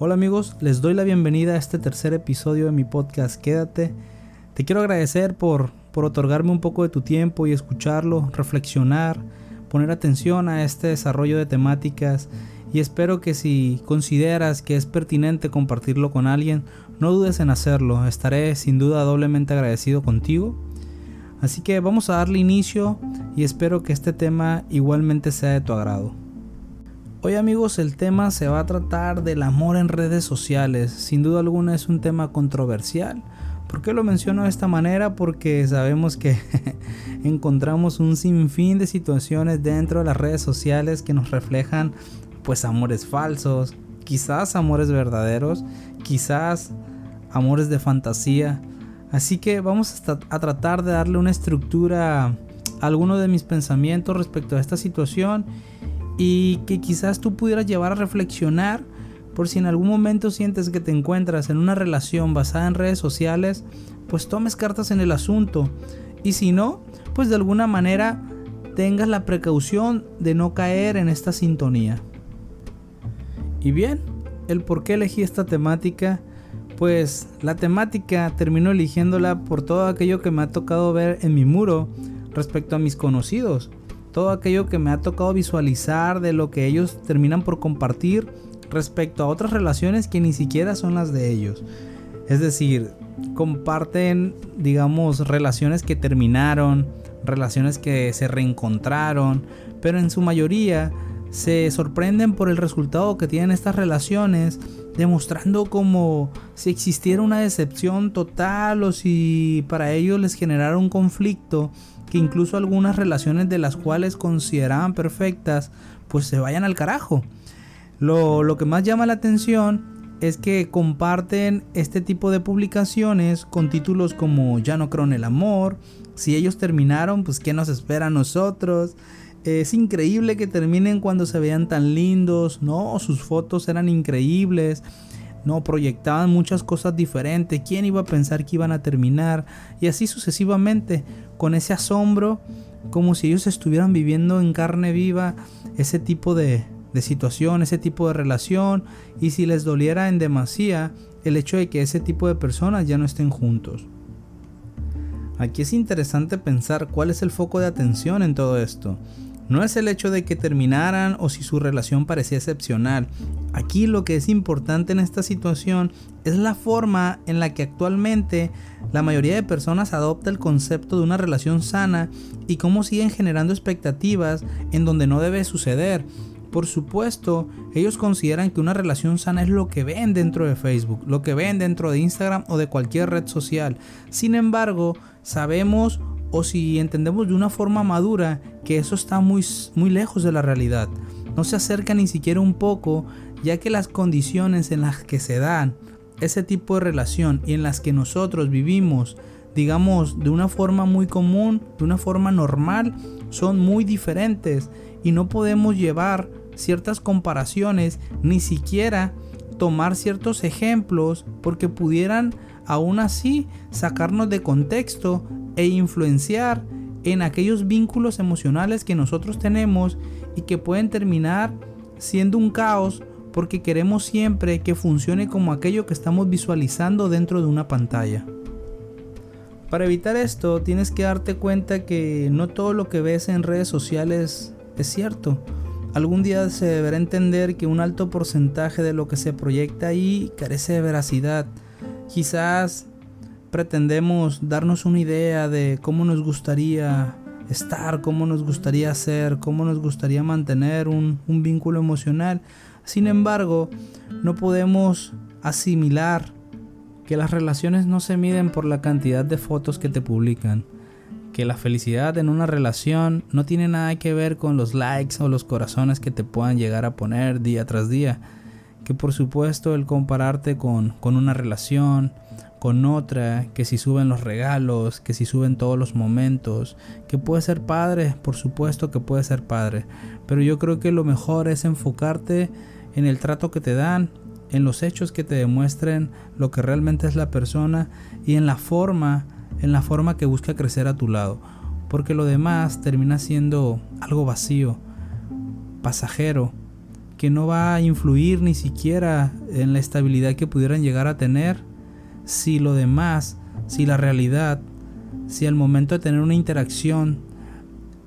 Hola amigos, les doy la bienvenida a este tercer episodio de mi podcast Quédate. Te quiero agradecer por, por otorgarme un poco de tu tiempo y escucharlo, reflexionar, poner atención a este desarrollo de temáticas y espero que si consideras que es pertinente compartirlo con alguien, no dudes en hacerlo, estaré sin duda doblemente agradecido contigo. Así que vamos a darle inicio y espero que este tema igualmente sea de tu agrado. Hoy amigos el tema se va a tratar del amor en redes sociales. Sin duda alguna es un tema controversial. ¿Por qué lo menciono de esta manera? Porque sabemos que encontramos un sinfín de situaciones dentro de las redes sociales que nos reflejan pues amores falsos, quizás amores verdaderos, quizás amores de fantasía. Así que vamos a, tratar de darle una estructura a alguno de mis pensamientos respecto a esta situación y que quizás tú pudieras llevar a reflexionar por si en algún momento sientes que te encuentras en una relación basada en redes sociales, pues tomes cartas en el asunto y si no, pues de alguna manera tengas la precaución de no caer en esta sintonía. Y bien, el por qué elegí esta temática, pues la temática termino eligiéndola por todo aquello que me ha tocado ver en mi muro respecto a mis conocidos, todo aquello que me ha tocado visualizar de lo que ellos terminan por compartir respecto a otras relaciones que ni siquiera son las de ellos. Es decir, comparten, digamos, relaciones que terminaron, relaciones que se reencontraron, pero en su mayoría se sorprenden por el resultado que tienen estas relaciones, demostrando como si existiera una decepción total o si para ellos les generara un conflicto que incluso algunas relaciones de las cuales consideraban perfectas, pues se vayan al carajo. Lo, lo que más llama la atención es que comparten este tipo de publicaciones con títulos como Ya no creo en el amor, si ellos terminaron, pues qué nos espera a nosotros, es increíble que terminen cuando se vean tan lindos, ¿no? Sus fotos eran increíbles, ¿no? Proyectaban muchas cosas diferentes. ¿Quién iba a pensar que iban a terminar? Y así sucesivamente, con ese asombro, como si ellos estuvieran viviendo en carne viva ese tipo de, de situación, ese tipo de relación. Y si les doliera en demasía el hecho de que ese tipo de personas ya no estén juntos. Aquí es interesante pensar cuál es el foco de atención en todo esto. No es el hecho de que terminaran o si su relación parecía excepcional. Aquí lo que es importante en esta situación es la forma en la que actualmente la mayoría de personas adopta el concepto de una relación sana y cómo siguen generando expectativas en donde no debe suceder. Por supuesto, ellos consideran que una relación sana es lo que ven dentro de Facebook, lo que ven dentro de Instagram o de cualquier red social. Sin embargo, sabemos o si entendemos de una forma madura que eso está muy, muy lejos de la realidad. No se acerca ni siquiera un poco, ya que las condiciones en las que se dan ese tipo de relación y en las que nosotros vivimos, digamos, de una forma muy común, de una forma normal, son muy diferentes y no podemos llevar ciertas comparaciones, ni siquiera tomar ciertos ejemplos porque pudieran aún así sacarnos de contexto e influenciar en aquellos vínculos emocionales que nosotros tenemos y que pueden terminar siendo un caos porque queremos siempre que funcione como aquello que estamos visualizando dentro de una pantalla. Para evitar esto tienes que darte cuenta que no todo lo que ves en redes sociales es cierto. Algún día se deberá entender que un alto porcentaje de lo que se proyecta ahí carece de veracidad. Quizás pretendemos darnos una idea de cómo nos gustaría estar, cómo nos gustaría ser, cómo nos gustaría mantener un, un vínculo emocional. Sin embargo, no podemos asimilar que las relaciones no se miden por la cantidad de fotos que te publican, que la felicidad en una relación no tiene nada que ver con los likes o los corazones que te puedan llegar a poner día tras día, que por supuesto el compararte con, con una relación, con otra, que si suben los regalos, que si suben todos los momentos, que puede ser padre, por supuesto que puede ser padre, pero yo creo que lo mejor es enfocarte en el trato que te dan, en los hechos que te demuestren lo que realmente es la persona y en la forma, en la forma que busca crecer a tu lado, porque lo demás termina siendo algo vacío, pasajero, que no va a influir ni siquiera en la estabilidad que pudieran llegar a tener si lo demás, si la realidad, si al momento de tener una interacción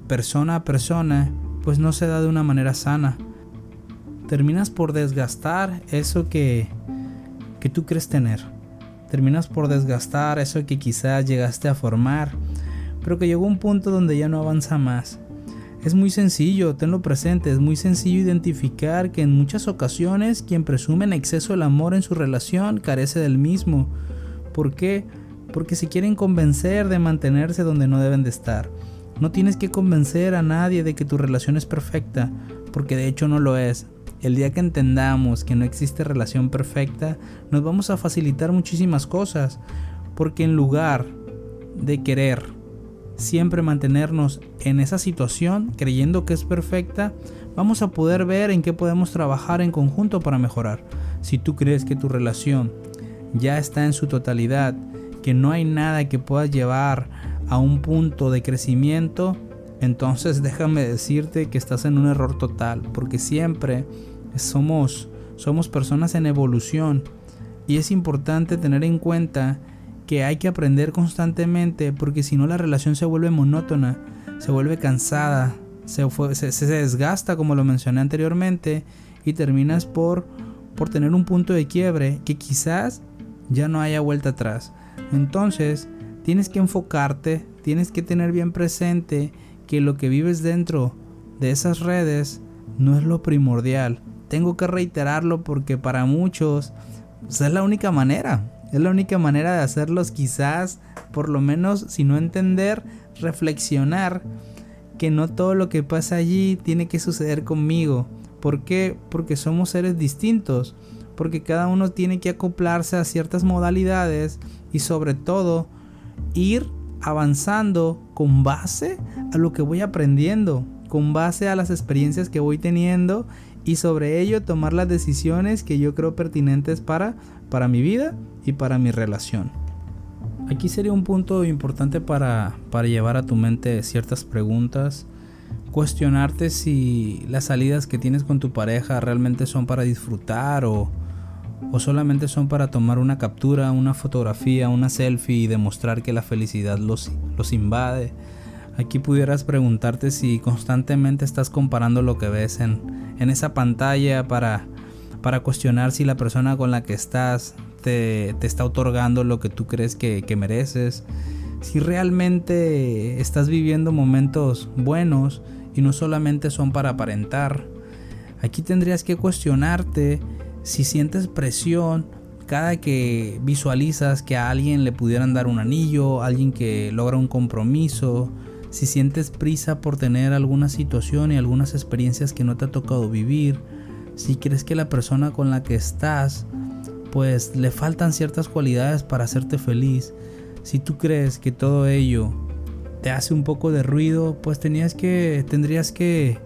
persona a persona, pues no se da de una manera sana. Terminas por desgastar eso que, que tú crees tener. Terminas por desgastar eso que quizás llegaste a formar, pero que llegó un punto donde ya no avanza más. Es muy sencillo, tenlo presente, es muy sencillo identificar que en muchas ocasiones quien presume en exceso el amor en su relación carece del mismo. ¿Por qué? Porque se quieren convencer de mantenerse donde no deben de estar. No tienes que convencer a nadie de que tu relación es perfecta, porque de hecho no lo es. El día que entendamos que no existe relación perfecta, nos vamos a facilitar muchísimas cosas, porque en lugar de querer siempre mantenernos en esa situación creyendo que es perfecta, vamos a poder ver en qué podemos trabajar en conjunto para mejorar. Si tú crees que tu relación ya está en su totalidad, que no hay nada que pueda llevar a un punto de crecimiento, entonces déjame decirte que estás en un error total, porque siempre somos somos personas en evolución y es importante tener en cuenta que hay que aprender constantemente porque si no la relación se vuelve monótona, se vuelve cansada, se, se, desgasta como lo mencioné anteriormente y terminas por, por tener un punto de quiebre que quizás ya no haya vuelta atrás. Entonces tienes que enfocarte, tienes que tener bien presente que lo que vives dentro de esas redes no es lo primordial. Tengo que reiterarlo porque para muchos pues, es la única manera. Es la única manera de hacerlos quizás, por lo menos, si no entender, reflexionar que no todo lo que pasa allí tiene que suceder conmigo. ¿Por qué? Porque somos seres distintos. Porque cada uno tiene que acoplarse a ciertas modalidades y sobre todo ir avanzando con base a lo que voy aprendiendo, con base a las experiencias que voy teniendo y sobre ello tomar las decisiones que yo creo pertinentes para, para mi vida y para mi relación. Aquí sería un punto importante para, para llevar a tu mente ciertas preguntas, cuestionarte si las salidas que tienes con tu pareja realmente son para disfrutar o, o solamente son para tomar una captura, una fotografía, una selfie y demostrar que la felicidad los, los invade. Aquí pudieras preguntarte si constantemente estás comparando lo que ves en, en esa pantalla para, para cuestionar si la persona con la que estás te, está otorgando lo que tú crees que, que mereces, si realmente estás viviendo momentos buenos y no solamente son para aparentar. Aquí tendrías que cuestionarte si sientes presión cada que visualizas que a alguien le pudieran dar un anillo, alguien que logra un compromiso, si sientes prisa por tener alguna situación y algunas experiencias que no te ha tocado vivir, si crees que la persona con la que estás pues le faltan ciertas cualidades para hacerte feliz. Si tú crees que todo ello te hace un poco de ruido, pues tenías que, tendrías que,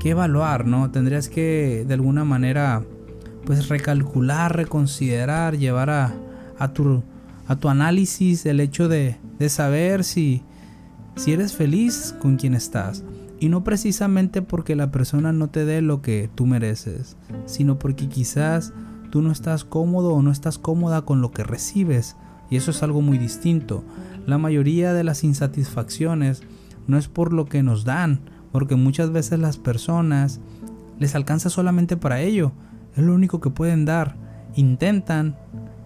que evaluar, ¿no? Tendrías que de alguna manera, pues recalcular, reconsiderar, llevar a, a, tu, a tu análisis el hecho de, de saber si, si eres feliz con quien estás. Y no precisamente porque la persona no te dé lo que tú mereces, sino porque quizás tú no estás cómodo o no estás cómoda con lo que recibes. Y eso es algo muy distinto. La mayoría de las insatisfacciones no es por lo que nos dan, porque muchas veces las personas les alcanza solamente para ello. Es lo único que pueden dar. Intentan,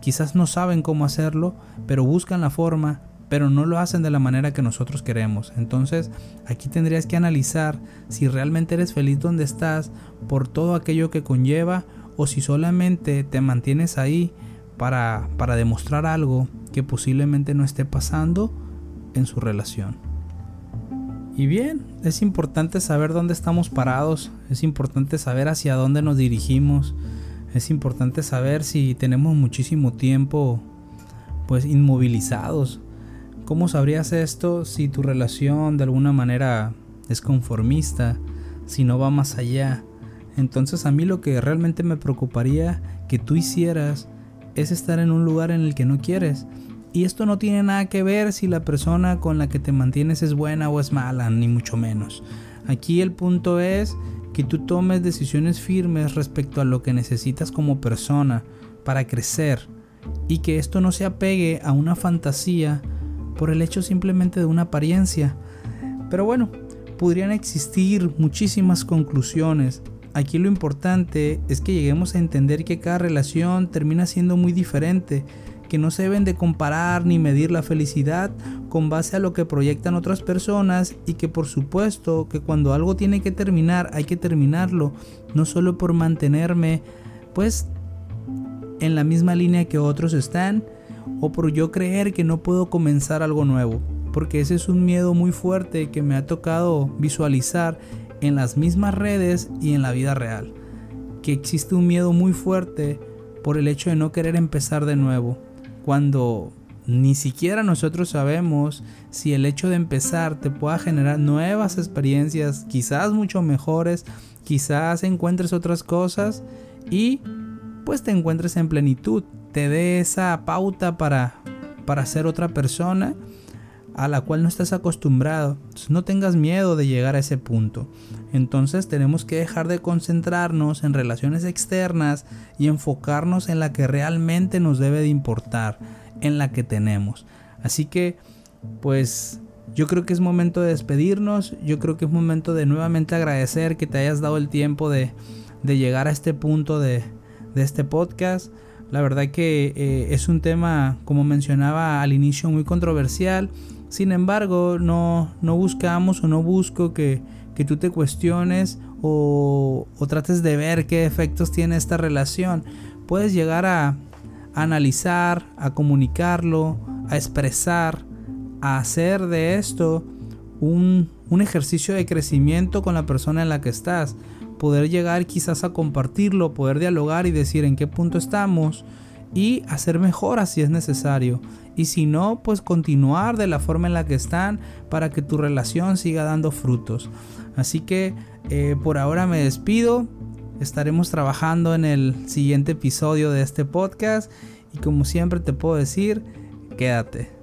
quizás no saben cómo hacerlo, pero buscan la forma, pero no lo hacen de la manera que nosotros queremos. Entonces, aquí tendrías que analizar si realmente eres feliz donde estás por todo aquello que conlleva o si solamente te mantienes ahí para, para demostrar algo que posiblemente no esté pasando en su relación. Y bien, es importante saber dónde estamos parados, es importante saber hacia dónde nos dirigimos, es importante saber si tenemos muchísimo tiempo pues inmovilizados. ¿Cómo sabrías esto si tu relación de alguna manera es conformista, si no va más allá? Entonces a mí lo que realmente me preocuparía que tú hicieras es estar en un lugar en el que no quieres. Y esto no tiene nada que ver si la persona con la que te mantienes es buena o es mala, ni mucho menos. Aquí el punto es que tú tomes decisiones firmes respecto a lo que necesitas como persona para crecer y que esto no se apegue a una fantasía por el hecho simplemente de una apariencia. Pero bueno, podrían existir muchísimas conclusiones. Aquí lo importante es que lleguemos a entender que cada relación termina siendo muy diferente que no se deben de comparar ni medir la felicidad con base a lo que proyectan otras personas y que por supuesto que cuando algo tiene que terminar hay que terminarlo, no solo por mantenerme pues en la misma línea que otros están o por yo creer que no puedo comenzar algo nuevo, porque ese es un miedo muy fuerte que me ha tocado visualizar en las mismas redes y en la vida real, que existe un miedo muy fuerte por el hecho de no querer empezar de nuevo. Cuando ni siquiera nosotros sabemos si el hecho de empezar te pueda generar nuevas experiencias, quizás mucho mejores, quizás encuentres otras cosas y pues te encuentres en plenitud, te dé esa pauta para, para ser otra persona a la cual no estás acostumbrado. no tengas miedo de llegar a ese punto. Entonces tenemos que dejar de concentrarnos en relaciones externas y enfocarnos en la que realmente nos debe de importar, en la que tenemos. Así que, pues yo creo que es momento de despedirnos, yo creo que es momento de nuevamente agradecer que te hayas dado el tiempo de, llegar a este punto de, este podcast. La verdad que eh, es un tema, como mencionaba al inicio, muy controversial sin embargo, no, no buscamos o no busco que, tú te cuestiones o, trates de ver qué efectos tiene esta relación. Puedes llegar a, analizar, a comunicarlo, a expresar, a hacer de esto un, un, ejercicio de crecimiento con la persona en la que estás. Poder llegar quizás a compartirlo, poder dialogar y decir en qué punto estamos y hacer mejoras si es necesario. Y si no, pues continuar de la forma en la que están para que tu relación siga dando frutos. Así que eh, por ahora me despido. Estaremos trabajando en el siguiente episodio de este podcast. Y como siempre te puedo decir, quédate.